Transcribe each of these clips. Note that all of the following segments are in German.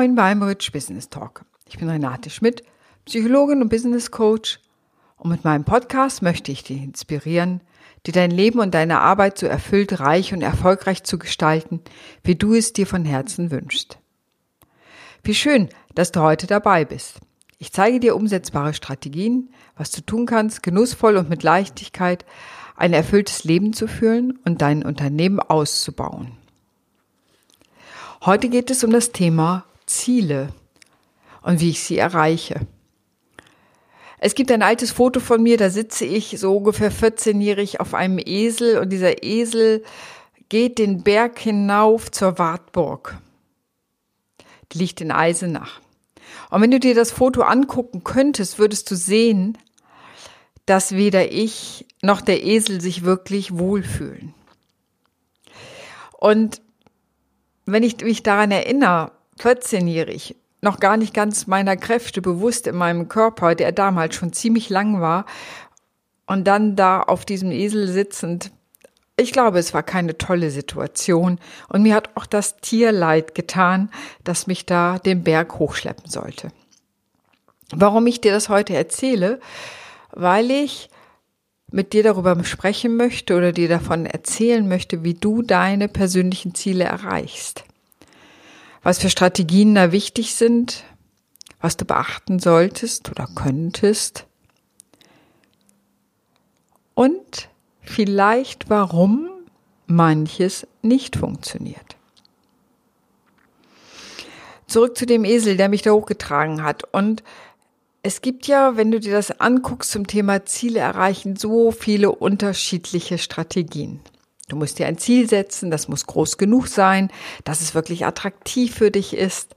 Moin beim Rich Business Talk. Ich bin Renate Schmidt, Psychologin und Business Coach und mit meinem Podcast möchte ich dich inspirieren, dir dein Leben und deine Arbeit so erfüllt, reich und erfolgreich zu gestalten, wie du es dir von Herzen wünschst. Wie schön, dass du heute dabei bist. Ich zeige dir umsetzbare Strategien, was du tun kannst, genussvoll und mit Leichtigkeit ein erfülltes Leben zu führen und dein Unternehmen auszubauen. Heute geht es um das Thema Ziele und wie ich sie erreiche. Es gibt ein altes Foto von mir, da sitze ich so ungefähr 14-jährig auf einem Esel und dieser Esel geht den Berg hinauf zur Wartburg. Die liegt in Eisenach. Und wenn du dir das Foto angucken könntest, würdest du sehen, dass weder ich noch der Esel sich wirklich wohlfühlen. Und wenn ich mich daran erinnere, 14-jährig, noch gar nicht ganz meiner Kräfte bewusst in meinem Körper, der damals schon ziemlich lang war, und dann da auf diesem Esel sitzend. Ich glaube, es war keine tolle Situation und mir hat auch das Tier leid getan, das mich da den Berg hochschleppen sollte. Warum ich dir das heute erzähle? Weil ich mit dir darüber sprechen möchte oder dir davon erzählen möchte, wie du deine persönlichen Ziele erreichst was für Strategien da wichtig sind, was du beachten solltest oder könntest und vielleicht warum manches nicht funktioniert. Zurück zu dem Esel, der mich da hochgetragen hat. Und es gibt ja, wenn du dir das anguckst zum Thema Ziele erreichen, so viele unterschiedliche Strategien. Du musst dir ein Ziel setzen, das muss groß genug sein, dass es wirklich attraktiv für dich ist.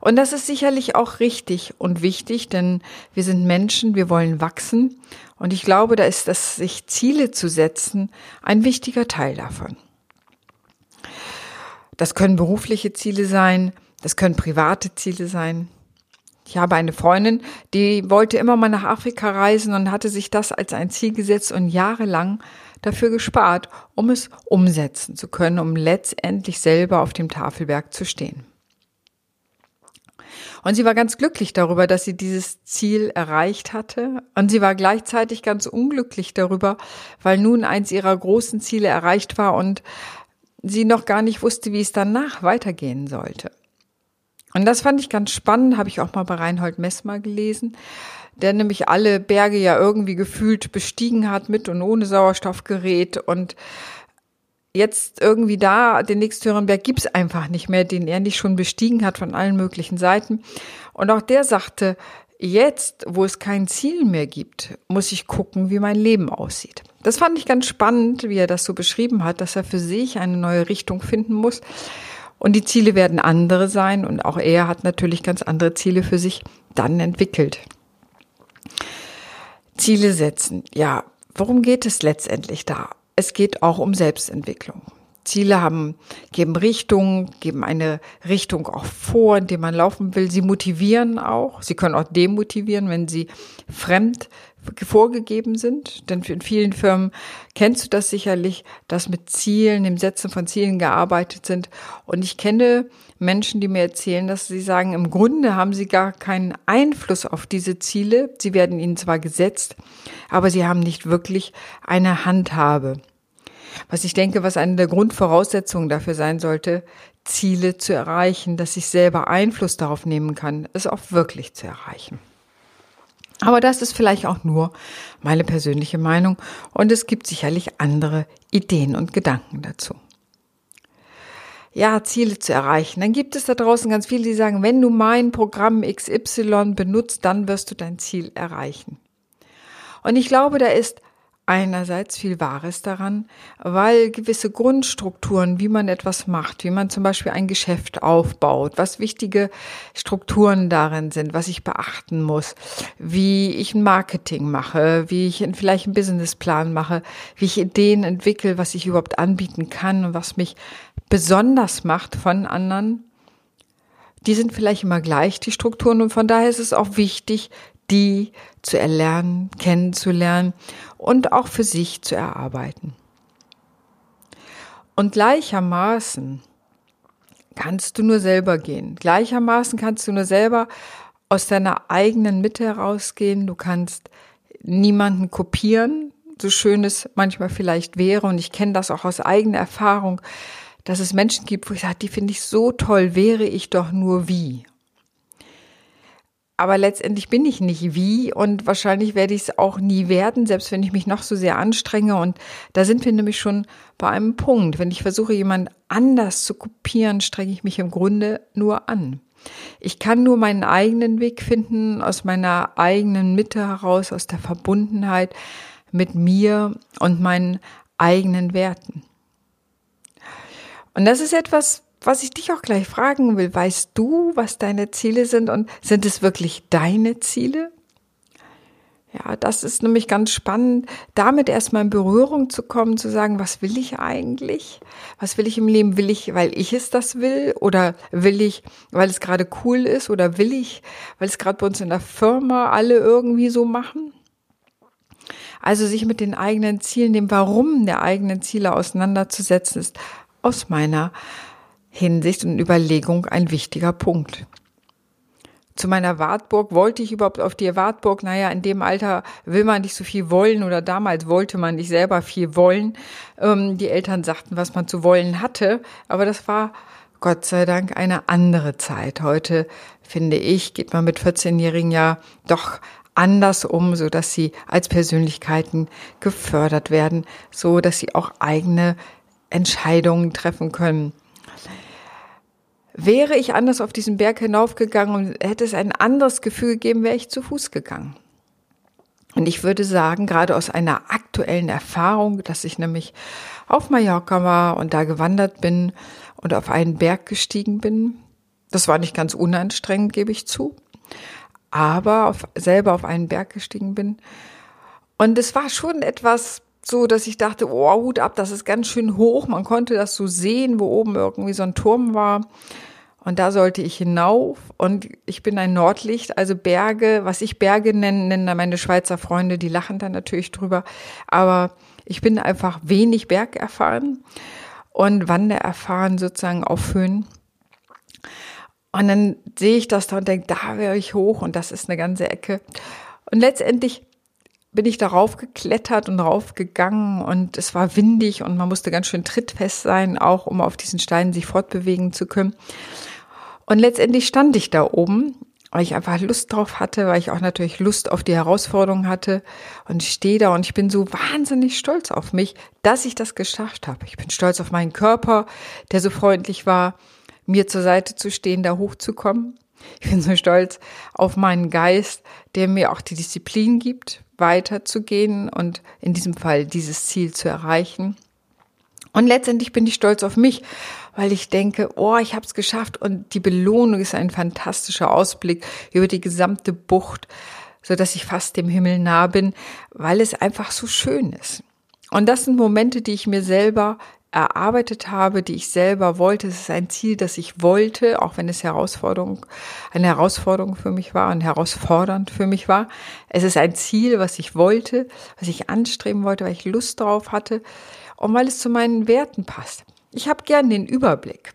Und das ist sicherlich auch richtig und wichtig, denn wir sind Menschen, wir wollen wachsen. Und ich glaube, da ist das, sich Ziele zu setzen, ein wichtiger Teil davon. Das können berufliche Ziele sein, das können private Ziele sein. Ich habe eine Freundin, die wollte immer mal nach Afrika reisen und hatte sich das als ein Ziel gesetzt und jahrelang dafür gespart, um es umsetzen zu können, um letztendlich selber auf dem Tafelberg zu stehen. Und sie war ganz glücklich darüber, dass sie dieses Ziel erreicht hatte. Und sie war gleichzeitig ganz unglücklich darüber, weil nun eins ihrer großen Ziele erreicht war und sie noch gar nicht wusste, wie es danach weitergehen sollte. Und das fand ich ganz spannend, habe ich auch mal bei Reinhold Messmer gelesen, der nämlich alle Berge ja irgendwie gefühlt bestiegen hat mit und ohne Sauerstoffgerät und jetzt irgendwie da, den nächsthöheren Berg gibt's einfach nicht mehr, den er nicht schon bestiegen hat von allen möglichen Seiten. Und auch der sagte, jetzt, wo es kein Ziel mehr gibt, muss ich gucken, wie mein Leben aussieht. Das fand ich ganz spannend, wie er das so beschrieben hat, dass er für sich eine neue Richtung finden muss. Und die Ziele werden andere sein und auch er hat natürlich ganz andere Ziele für sich dann entwickelt. Ziele setzen. Ja, worum geht es letztendlich da? Es geht auch um Selbstentwicklung. Ziele haben, geben Richtung, geben eine Richtung auch vor, in dem man laufen will. Sie motivieren auch. Sie können auch demotivieren, wenn sie fremd vorgegeben sind. Denn in vielen Firmen kennst du das sicherlich, dass mit Zielen, dem Setzen von Zielen gearbeitet sind. Und ich kenne Menschen, die mir erzählen, dass sie sagen, im Grunde haben sie gar keinen Einfluss auf diese Ziele. Sie werden ihnen zwar gesetzt, aber sie haben nicht wirklich eine Handhabe. Was ich denke, was eine der Grundvoraussetzungen dafür sein sollte, Ziele zu erreichen, dass ich selber Einfluss darauf nehmen kann, es auch wirklich zu erreichen. Aber das ist vielleicht auch nur meine persönliche Meinung und es gibt sicherlich andere Ideen und Gedanken dazu. Ja, Ziele zu erreichen. Dann gibt es da draußen ganz viele, die sagen, wenn du mein Programm XY benutzt, dann wirst du dein Ziel erreichen. Und ich glaube, da ist einerseits viel Wahres daran, weil gewisse Grundstrukturen, wie man etwas macht, wie man zum Beispiel ein Geschäft aufbaut, was wichtige Strukturen darin sind, was ich beachten muss, wie ich ein Marketing mache, wie ich vielleicht einen Businessplan mache, wie ich Ideen entwickle, was ich überhaupt anbieten kann und was mich besonders macht von anderen, die sind vielleicht immer gleich, die Strukturen. Und von daher ist es auch wichtig, die zu erlernen, kennenzulernen und auch für sich zu erarbeiten. Und gleichermaßen kannst du nur selber gehen. Gleichermaßen kannst du nur selber aus deiner eigenen Mitte herausgehen. Du kannst niemanden kopieren, so schön es manchmal vielleicht wäre. Und ich kenne das auch aus eigener Erfahrung, dass es Menschen gibt, wo ich sage, die finde ich so toll, wäre ich doch nur wie. Aber letztendlich bin ich nicht wie und wahrscheinlich werde ich es auch nie werden, selbst wenn ich mich noch so sehr anstrenge. Und da sind wir nämlich schon bei einem Punkt. Wenn ich versuche, jemand anders zu kopieren, strenge ich mich im Grunde nur an. Ich kann nur meinen eigenen Weg finden, aus meiner eigenen Mitte heraus, aus der Verbundenheit mit mir und meinen eigenen Werten. Und das ist etwas, was ich dich auch gleich fragen will. Weißt du, was deine Ziele sind und sind es wirklich deine Ziele? Ja, das ist nämlich ganz spannend, damit erstmal in Berührung zu kommen, zu sagen, was will ich eigentlich? Was will ich im Leben? Will ich, weil ich es das will? Oder will ich, weil es gerade cool ist? Oder will ich, weil es gerade bei uns in der Firma alle irgendwie so machen? Also sich mit den eigenen Zielen, dem Warum der eigenen Ziele auseinanderzusetzen, ist aus meiner Hinsicht und Überlegung ein wichtiger Punkt. Zu meiner Wartburg wollte ich überhaupt auf die Wartburg. Naja, in dem Alter will man nicht so viel wollen oder damals wollte man nicht selber viel wollen. Ähm, die Eltern sagten, was man zu wollen hatte. Aber das war Gott sei Dank eine andere Zeit. Heute, finde ich, geht man mit 14-Jährigen ja doch anders um, so dass sie als Persönlichkeiten gefördert werden, so dass sie auch eigene Entscheidungen treffen können. Wäre ich anders auf diesen Berg hinaufgegangen und hätte es ein anderes Gefühl gegeben, wäre ich zu Fuß gegangen. Und ich würde sagen, gerade aus einer aktuellen Erfahrung, dass ich nämlich auf Mallorca war und da gewandert bin und auf einen Berg gestiegen bin. Das war nicht ganz unanstrengend, gebe ich zu. Aber auf, selber auf einen Berg gestiegen bin. Und es war schon etwas so, dass ich dachte, oh, Hut ab, das ist ganz schön hoch. Man konnte das so sehen, wo oben irgendwie so ein Turm war. Und da sollte ich hinauf. Und ich bin ein Nordlicht, also Berge, was ich Berge nenne, nennen meine Schweizer Freunde, die lachen dann natürlich drüber. Aber ich bin einfach wenig Berg erfahren und Wander erfahren sozusagen auf Höhen. Und dann sehe ich das da und denke, da wäre ich hoch und das ist eine ganze Ecke. Und letztendlich bin ich darauf geklettert und raufgegangen und es war windig und man musste ganz schön trittfest sein, auch um auf diesen Steinen sich fortbewegen zu können. Und letztendlich stand ich da oben, weil ich einfach Lust drauf hatte, weil ich auch natürlich Lust auf die Herausforderung hatte und stehe da und ich bin so wahnsinnig stolz auf mich, dass ich das geschafft habe. Ich bin stolz auf meinen Körper, der so freundlich war, mir zur Seite zu stehen, da hochzukommen. Ich bin so stolz auf meinen Geist, der mir auch die Disziplin gibt, weiterzugehen und in diesem Fall dieses Ziel zu erreichen. Und letztendlich bin ich stolz auf mich, weil ich denke, oh, ich habe es geschafft und die Belohnung ist ein fantastischer Ausblick über die gesamte Bucht, so dass ich fast dem Himmel nah bin, weil es einfach so schön ist. Und das sind Momente, die ich mir selber erarbeitet habe, die ich selber wollte. Es ist ein Ziel, das ich wollte, auch wenn es Herausforderung, eine Herausforderung für mich war und herausfordernd für mich war. Es ist ein Ziel, was ich wollte, was ich anstreben wollte, weil ich Lust darauf hatte und weil es zu meinen Werten passt. Ich habe gern den Überblick.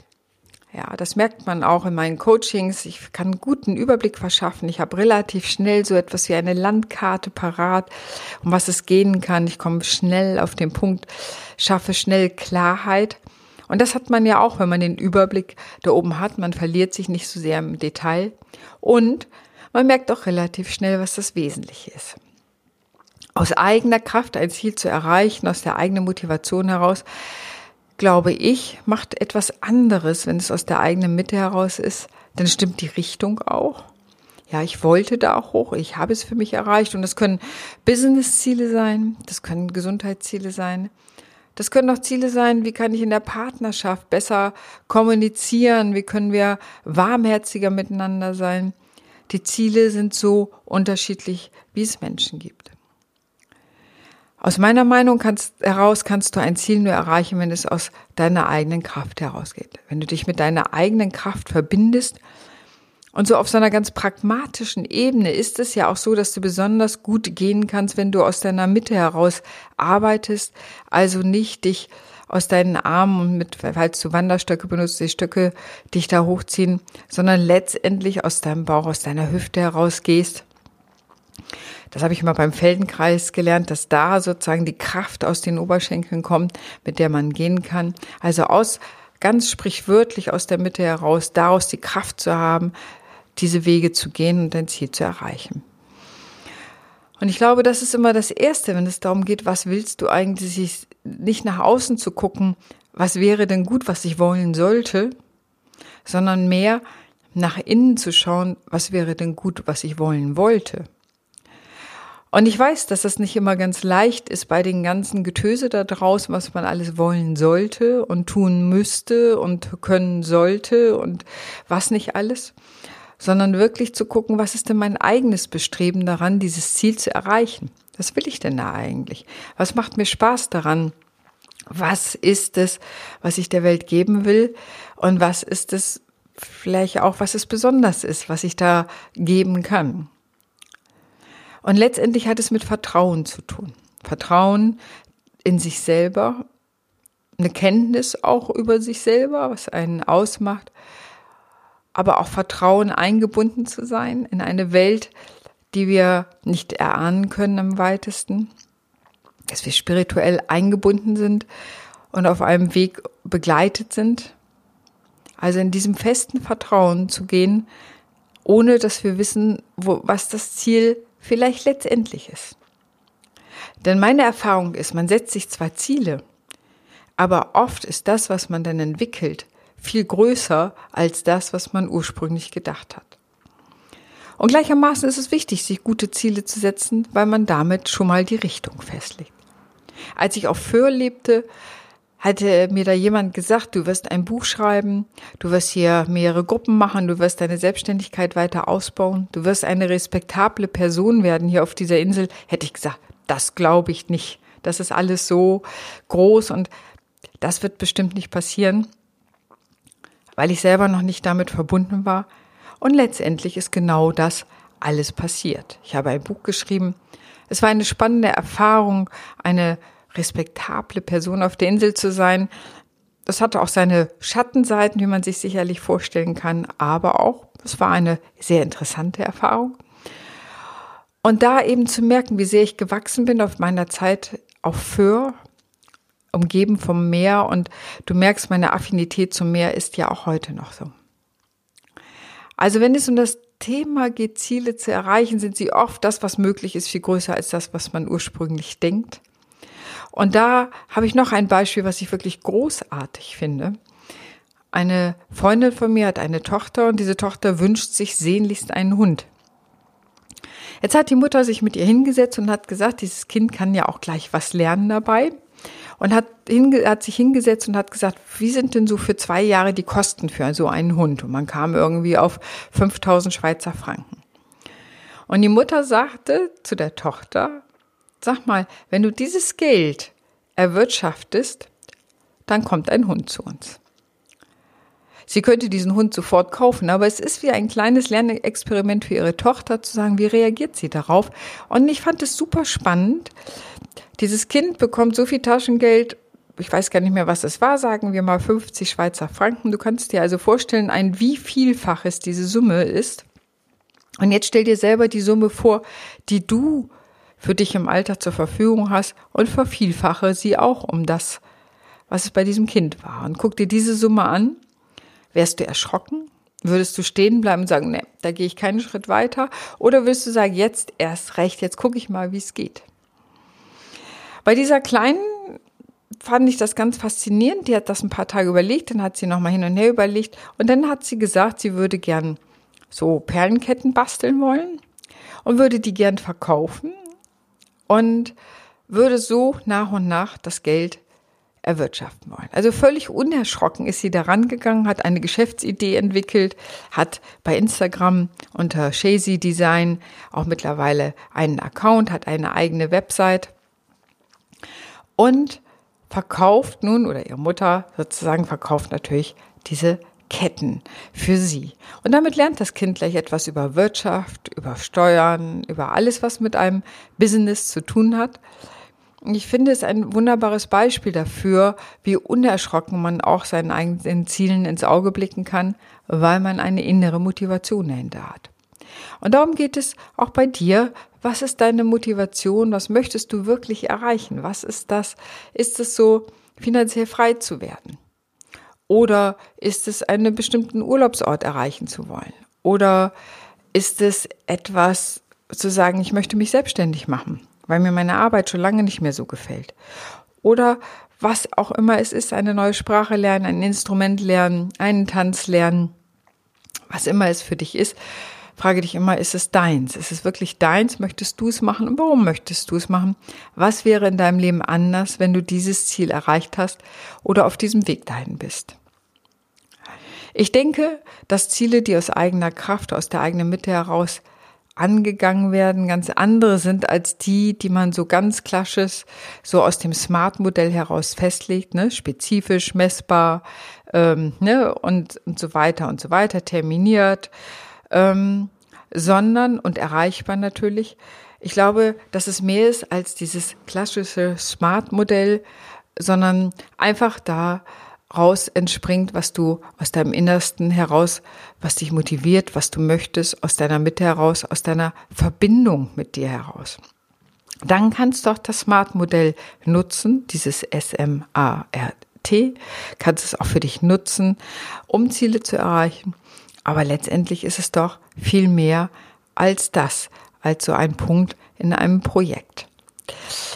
Ja, das merkt man auch in meinen Coachings. Ich kann einen guten Überblick verschaffen. Ich habe relativ schnell so etwas wie eine Landkarte parat, um was es gehen kann. Ich komme schnell auf den Punkt, schaffe schnell Klarheit. Und das hat man ja auch, wenn man den Überblick da oben hat. Man verliert sich nicht so sehr im Detail. Und man merkt auch relativ schnell, was das Wesentliche ist. Aus eigener Kraft ein Ziel zu erreichen, aus der eigenen Motivation heraus, glaube ich, macht etwas anderes, wenn es aus der eigenen Mitte heraus ist, dann stimmt die Richtung auch. Ja, ich wollte da auch hoch, ich habe es für mich erreicht und das können Business-Ziele sein, das können Gesundheitsziele sein, das können auch Ziele sein, wie kann ich in der Partnerschaft besser kommunizieren, wie können wir warmherziger miteinander sein. Die Ziele sind so unterschiedlich, wie es Menschen gibt. Aus meiner Meinung kannst, heraus kannst du ein Ziel nur erreichen, wenn es aus deiner eigenen Kraft herausgeht. Wenn du dich mit deiner eigenen Kraft verbindest. Und so auf so einer ganz pragmatischen Ebene ist es ja auch so, dass du besonders gut gehen kannst, wenn du aus deiner Mitte heraus arbeitest, also nicht dich aus deinen Armen und mit, falls du Wanderstöcke benutzt, die Stöcke dich da hochziehen, sondern letztendlich aus deinem Bauch, aus deiner Hüfte heraus gehst. Das habe ich mal beim Feldenkreis gelernt, dass da sozusagen die Kraft aus den Oberschenkeln kommt, mit der man gehen kann. Also aus, ganz sprichwörtlich aus der Mitte heraus, daraus die Kraft zu haben, diese Wege zu gehen und dein Ziel zu erreichen. Und ich glaube, das ist immer das Erste, wenn es darum geht, was willst du eigentlich, nicht nach außen zu gucken, was wäre denn gut, was ich wollen sollte, sondern mehr nach innen zu schauen, was wäre denn gut, was ich wollen wollte. Und ich weiß, dass das nicht immer ganz leicht ist bei den ganzen Getöse da draußen, was man alles wollen sollte und tun müsste und können sollte und was nicht alles sondern wirklich zu gucken, was ist denn mein eigenes Bestreben daran, dieses Ziel zu erreichen? Was will ich denn da eigentlich? Was macht mir Spaß daran? Was ist es, was ich der Welt geben will? Und was ist es vielleicht auch, was es besonders ist, was ich da geben kann? Und letztendlich hat es mit Vertrauen zu tun. Vertrauen in sich selber, eine Kenntnis auch über sich selber, was einen ausmacht, aber auch Vertrauen eingebunden zu sein in eine Welt, die wir nicht erahnen können am weitesten, dass wir spirituell eingebunden sind und auf einem Weg begleitet sind. Also in diesem festen Vertrauen zu gehen, ohne dass wir wissen, wo, was das Ziel vielleicht letztendlich ist. Denn meine Erfahrung ist, man setzt sich zwar Ziele, aber oft ist das, was man dann entwickelt, viel größer als das, was man ursprünglich gedacht hat. Und gleichermaßen ist es wichtig, sich gute Ziele zu setzen, weil man damit schon mal die Richtung festlegt. Als ich auf Föhr lebte, hatte mir da jemand gesagt, du wirst ein Buch schreiben, du wirst hier mehrere Gruppen machen, du wirst deine Selbstständigkeit weiter ausbauen, du wirst eine respektable Person werden hier auf dieser Insel, hätte ich gesagt, das glaube ich nicht. Das ist alles so groß und das wird bestimmt nicht passieren weil ich selber noch nicht damit verbunden war. Und letztendlich ist genau das alles passiert. Ich habe ein Buch geschrieben. Es war eine spannende Erfahrung, eine respektable Person auf der Insel zu sein. Das hatte auch seine Schattenseiten, wie man sich sicherlich vorstellen kann, aber auch, es war eine sehr interessante Erfahrung. Und da eben zu merken, wie sehr ich gewachsen bin auf meiner Zeit auf Föhr, umgeben vom Meer und du merkst, meine Affinität zum Meer ist ja auch heute noch so. Also wenn es um das Thema geht, Ziele zu erreichen, sind sie oft das, was möglich ist, viel größer als das, was man ursprünglich denkt. Und da habe ich noch ein Beispiel, was ich wirklich großartig finde. Eine Freundin von mir hat eine Tochter und diese Tochter wünscht sich sehnlichst einen Hund. Jetzt hat die Mutter sich mit ihr hingesetzt und hat gesagt, dieses Kind kann ja auch gleich was lernen dabei und hat, hat sich hingesetzt und hat gesagt, wie sind denn so für zwei Jahre die Kosten für so einen Hund? Und man kam irgendwie auf 5000 Schweizer Franken. Und die Mutter sagte zu der Tochter, sag mal, wenn du dieses Geld erwirtschaftest, dann kommt ein Hund zu uns. Sie könnte diesen Hund sofort kaufen, aber es ist wie ein kleines Lernexperiment für ihre Tochter zu sagen, wie reagiert sie darauf. Und ich fand es super spannend, dieses Kind bekommt so viel Taschengeld, ich weiß gar nicht mehr, was es war, sagen wir mal 50 Schweizer Franken. Du kannst dir also vorstellen, ein wie vielfaches diese Summe ist. Und jetzt stell dir selber die Summe vor, die du für dich im Alter zur Verfügung hast und vervielfache sie auch um das, was es bei diesem Kind war. Und guck dir diese Summe an. Wärst du erschrocken? Würdest du stehen bleiben und sagen, nee, da gehe ich keinen Schritt weiter? Oder würdest du sagen, jetzt erst recht, jetzt gucke ich mal, wie es geht? Bei dieser kleinen fand ich das ganz faszinierend. Die hat das ein paar Tage überlegt, dann hat sie nochmal hin und her überlegt und dann hat sie gesagt, sie würde gern so Perlenketten basteln wollen und würde die gern verkaufen und würde so nach und nach das Geld erwirtschaften wollen. Also völlig unerschrocken ist sie daran gegangen, hat eine Geschäftsidee entwickelt, hat bei Instagram unter Shazy Design auch mittlerweile einen Account, hat eine eigene Website und verkauft nun, oder ihre Mutter sozusagen verkauft natürlich diese Ketten für sie. Und damit lernt das Kind gleich etwas über Wirtschaft, über Steuern, über alles, was mit einem Business zu tun hat. ich finde es ein wunderbares Beispiel dafür, wie unerschrocken man auch seinen eigenen Zielen ins Auge blicken kann, weil man eine innere Motivation dahinter hat. Und darum geht es auch bei dir. Was ist deine Motivation? Was möchtest du wirklich erreichen? Was ist das? Ist es so, finanziell frei zu werden? Oder ist es einen bestimmten Urlaubsort erreichen zu wollen? Oder ist es etwas zu sagen, ich möchte mich selbstständig machen? weil mir meine Arbeit schon lange nicht mehr so gefällt. Oder was auch immer es ist, eine neue Sprache lernen, ein Instrument lernen, einen Tanz lernen, was immer es für dich ist, frage dich immer, ist es deins? Ist es wirklich deins? Möchtest du es machen? Und warum möchtest du es machen? Was wäre in deinem Leben anders, wenn du dieses Ziel erreicht hast oder auf diesem Weg dahin bist? Ich denke, dass Ziele, die aus eigener Kraft, aus der eigenen Mitte heraus angegangen werden, ganz andere sind als die, die man so ganz klassisch so aus dem Smart-Modell heraus festlegt, ne? spezifisch, messbar ähm, ne? und, und so weiter und so weiter, terminiert, ähm, sondern und erreichbar natürlich. Ich glaube, dass es mehr ist als dieses klassische Smart-Modell, sondern einfach da raus entspringt, was du aus deinem Innersten heraus, was dich motiviert, was du möchtest, aus deiner Mitte heraus, aus deiner Verbindung mit dir heraus. Dann kannst du auch das Smart-Modell nutzen, dieses S-M-A-R-T, kannst es auch für dich nutzen, um Ziele zu erreichen. Aber letztendlich ist es doch viel mehr als das, als so ein Punkt in einem Projekt.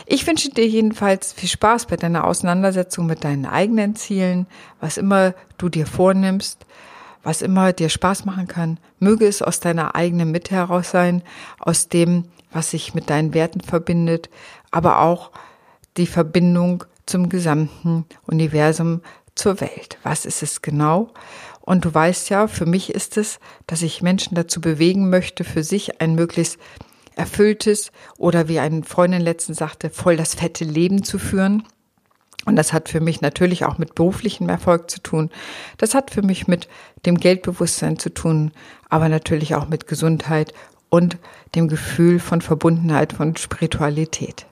Ich wünsche dir jedenfalls viel Spaß bei deiner Auseinandersetzung mit deinen eigenen Zielen, was immer du dir vornimmst, was immer dir Spaß machen kann. Möge es aus deiner eigenen Mitte heraus sein, aus dem, was sich mit deinen Werten verbindet, aber auch die Verbindung zum gesamten Universum, zur Welt. Was ist es genau? Und du weißt ja, für mich ist es, dass ich Menschen dazu bewegen möchte, für sich ein möglichst erfülltes oder wie eine Freundin letztens sagte, voll das fette Leben zu führen. Und das hat für mich natürlich auch mit beruflichem Erfolg zu tun. Das hat für mich mit dem Geldbewusstsein zu tun, aber natürlich auch mit Gesundheit und dem Gefühl von Verbundenheit, von Spiritualität.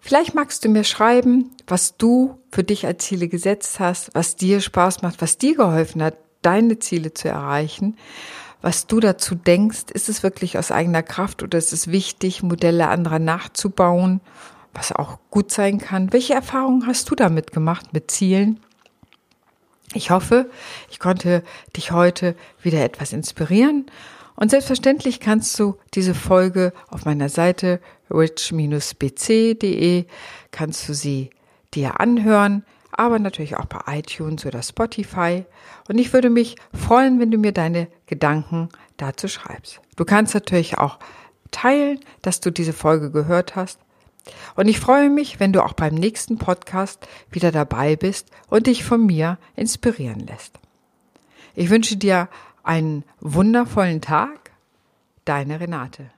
Vielleicht magst du mir schreiben, was du für dich als Ziele gesetzt hast, was dir Spaß macht, was dir geholfen hat, deine Ziele zu erreichen was du dazu denkst. Ist es wirklich aus eigener Kraft oder ist es wichtig, Modelle anderer nachzubauen, was auch gut sein kann? Welche Erfahrungen hast du damit gemacht mit Zielen? Ich hoffe, ich konnte dich heute wieder etwas inspirieren. Und selbstverständlich kannst du diese Folge auf meiner Seite rich-bc.de kannst du sie dir anhören aber natürlich auch bei iTunes oder Spotify. Und ich würde mich freuen, wenn du mir deine Gedanken dazu schreibst. Du kannst natürlich auch teilen, dass du diese Folge gehört hast. Und ich freue mich, wenn du auch beim nächsten Podcast wieder dabei bist und dich von mir inspirieren lässt. Ich wünsche dir einen wundervollen Tag. Deine Renate.